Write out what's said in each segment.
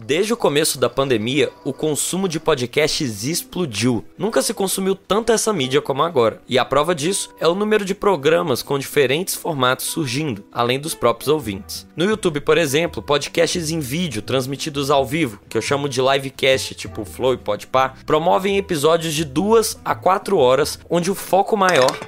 Desde o começo da pandemia, o consumo de podcasts explodiu. Nunca se consumiu tanto essa mídia como agora. E a prova disso é o número de programas com diferentes formatos surgindo, além dos próprios ouvintes. No YouTube, por exemplo, podcasts em vídeo transmitidos ao vivo, que eu chamo de livecast, tipo Flow e Podpah, promovem episódios de duas a quatro horas, onde o foco maior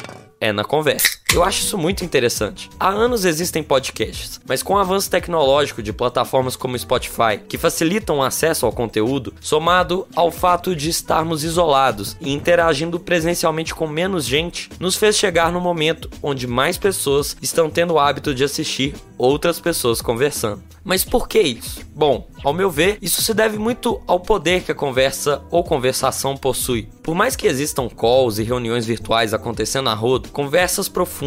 é na conversa. Eu acho isso muito interessante. Há anos existem podcasts, mas com o avanço tecnológico de plataformas como Spotify, que facilitam o acesso ao conteúdo, somado ao fato de estarmos isolados e interagindo presencialmente com menos gente, nos fez chegar no momento onde mais pessoas estão tendo o hábito de assistir outras pessoas conversando. Mas por que isso? Bom, ao meu ver, isso se deve muito ao poder que a conversa ou conversação possui. Por mais que existam calls e reuniões virtuais acontecendo a rodo, conversas profundas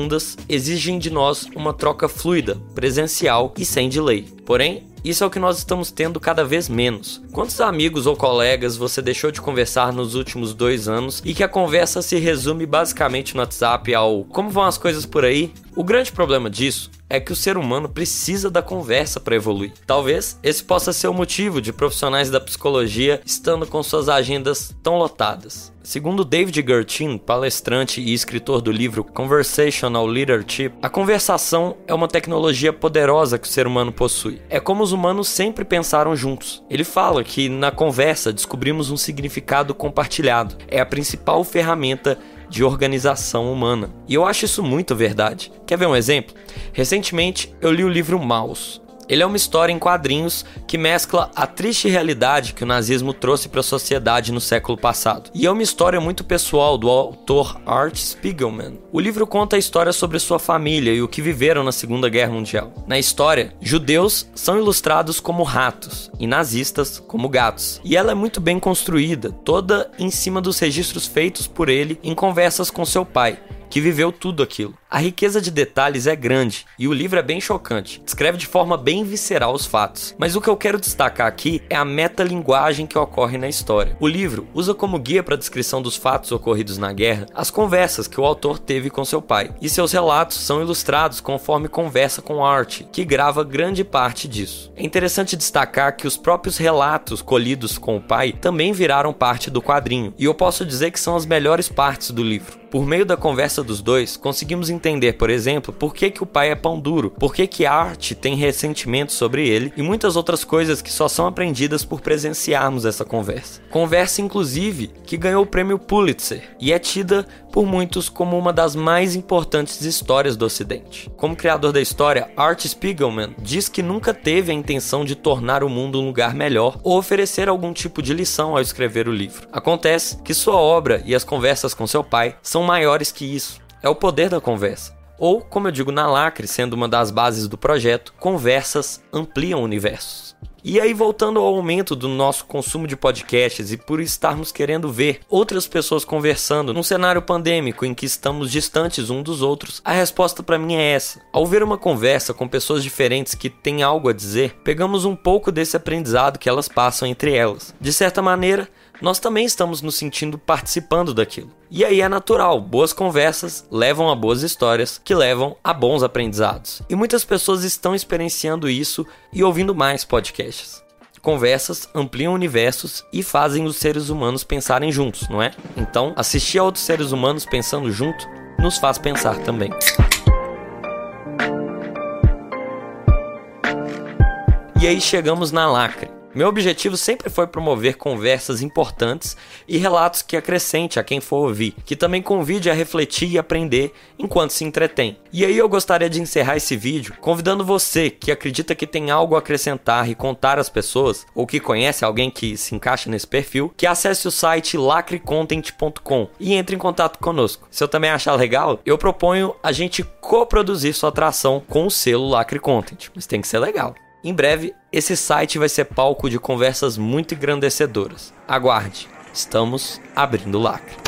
exigem de nós uma troca fluida, presencial e sem delay. Porém, isso é o que nós estamos tendo cada vez menos. Quantos amigos ou colegas você deixou de conversar nos últimos dois anos e que a conversa se resume basicamente no WhatsApp ao como vão as coisas por aí? O grande problema disso é que o ser humano precisa da conversa para evoluir. Talvez esse possa ser o motivo de profissionais da psicologia estando com suas agendas tão lotadas. Segundo David Gertin, palestrante e escritor do livro Conversational Leadership, a conversação é uma tecnologia poderosa que o ser humano possui. É como os humanos sempre pensaram juntos. Ele fala que na conversa descobrimos um significado compartilhado. É a principal ferramenta de organização humana. E eu acho isso muito verdade. Quer ver um exemplo? Recentemente eu li o livro Maus, ele é uma história em quadrinhos que mescla a triste realidade que o nazismo trouxe para a sociedade no século passado. E é uma história muito pessoal do autor Art Spiegelman. O livro conta a história sobre sua família e o que viveram na Segunda Guerra Mundial. Na história, judeus são ilustrados como ratos e nazistas como gatos. E ela é muito bem construída, toda em cima dos registros feitos por ele em conversas com seu pai, que viveu tudo aquilo. A riqueza de detalhes é grande e o livro é bem chocante. Descreve de forma bem visceral os fatos. Mas o que eu quero destacar aqui é a metalinguagem que ocorre na história. O livro usa como guia para a descrição dos fatos ocorridos na guerra as conversas que o autor teve com seu pai, e seus relatos são ilustrados conforme conversa com Art, que grava grande parte disso. É interessante destacar que os próprios relatos colhidos com o pai também viraram parte do quadrinho, e eu posso dizer que são as melhores partes do livro. Por meio da conversa dos dois, conseguimos entender, por exemplo, por que, que o pai é pão duro, por que, que arte tem ressentimento sobre ele e muitas outras coisas que só são aprendidas por presenciarmos essa conversa. Conversa, inclusive, que ganhou o prêmio Pulitzer e é tida por muitos como uma das mais importantes histórias do Ocidente. Como criador da história, Art Spiegelman diz que nunca teve a intenção de tornar o mundo um lugar melhor ou oferecer algum tipo de lição ao escrever o livro. Acontece que sua obra e as conversas com seu pai são maiores que isso. É o poder da conversa. Ou, como eu digo na Lacre, sendo uma das bases do projeto, conversas ampliam universos. E aí, voltando ao aumento do nosso consumo de podcasts e por estarmos querendo ver outras pessoas conversando num cenário pandêmico em que estamos distantes um dos outros, a resposta para mim é essa. Ao ver uma conversa com pessoas diferentes que têm algo a dizer, pegamos um pouco desse aprendizado que elas passam entre elas. De certa maneira, nós também estamos nos sentindo participando daquilo. E aí é natural, boas conversas levam a boas histórias, que levam a bons aprendizados. E muitas pessoas estão experienciando isso e ouvindo mais podcasts. Conversas ampliam universos e fazem os seres humanos pensarem juntos, não é? Então, assistir a outros seres humanos pensando junto nos faz pensar também. E aí chegamos na lacre. Meu objetivo sempre foi promover conversas importantes e relatos que acrescente a quem for ouvir, que também convide a refletir e aprender enquanto se entretém. E aí eu gostaria de encerrar esse vídeo convidando você que acredita que tem algo a acrescentar e contar às pessoas, ou que conhece alguém que se encaixa nesse perfil, que acesse o site lacrecontent.com e entre em contato conosco. Se eu também achar legal, eu proponho a gente coproduzir sua atração com o selo Lacre Content, mas tem que ser legal. Em breve, esse site vai ser palco de conversas muito engrandecedoras. Aguarde, estamos abrindo lacre.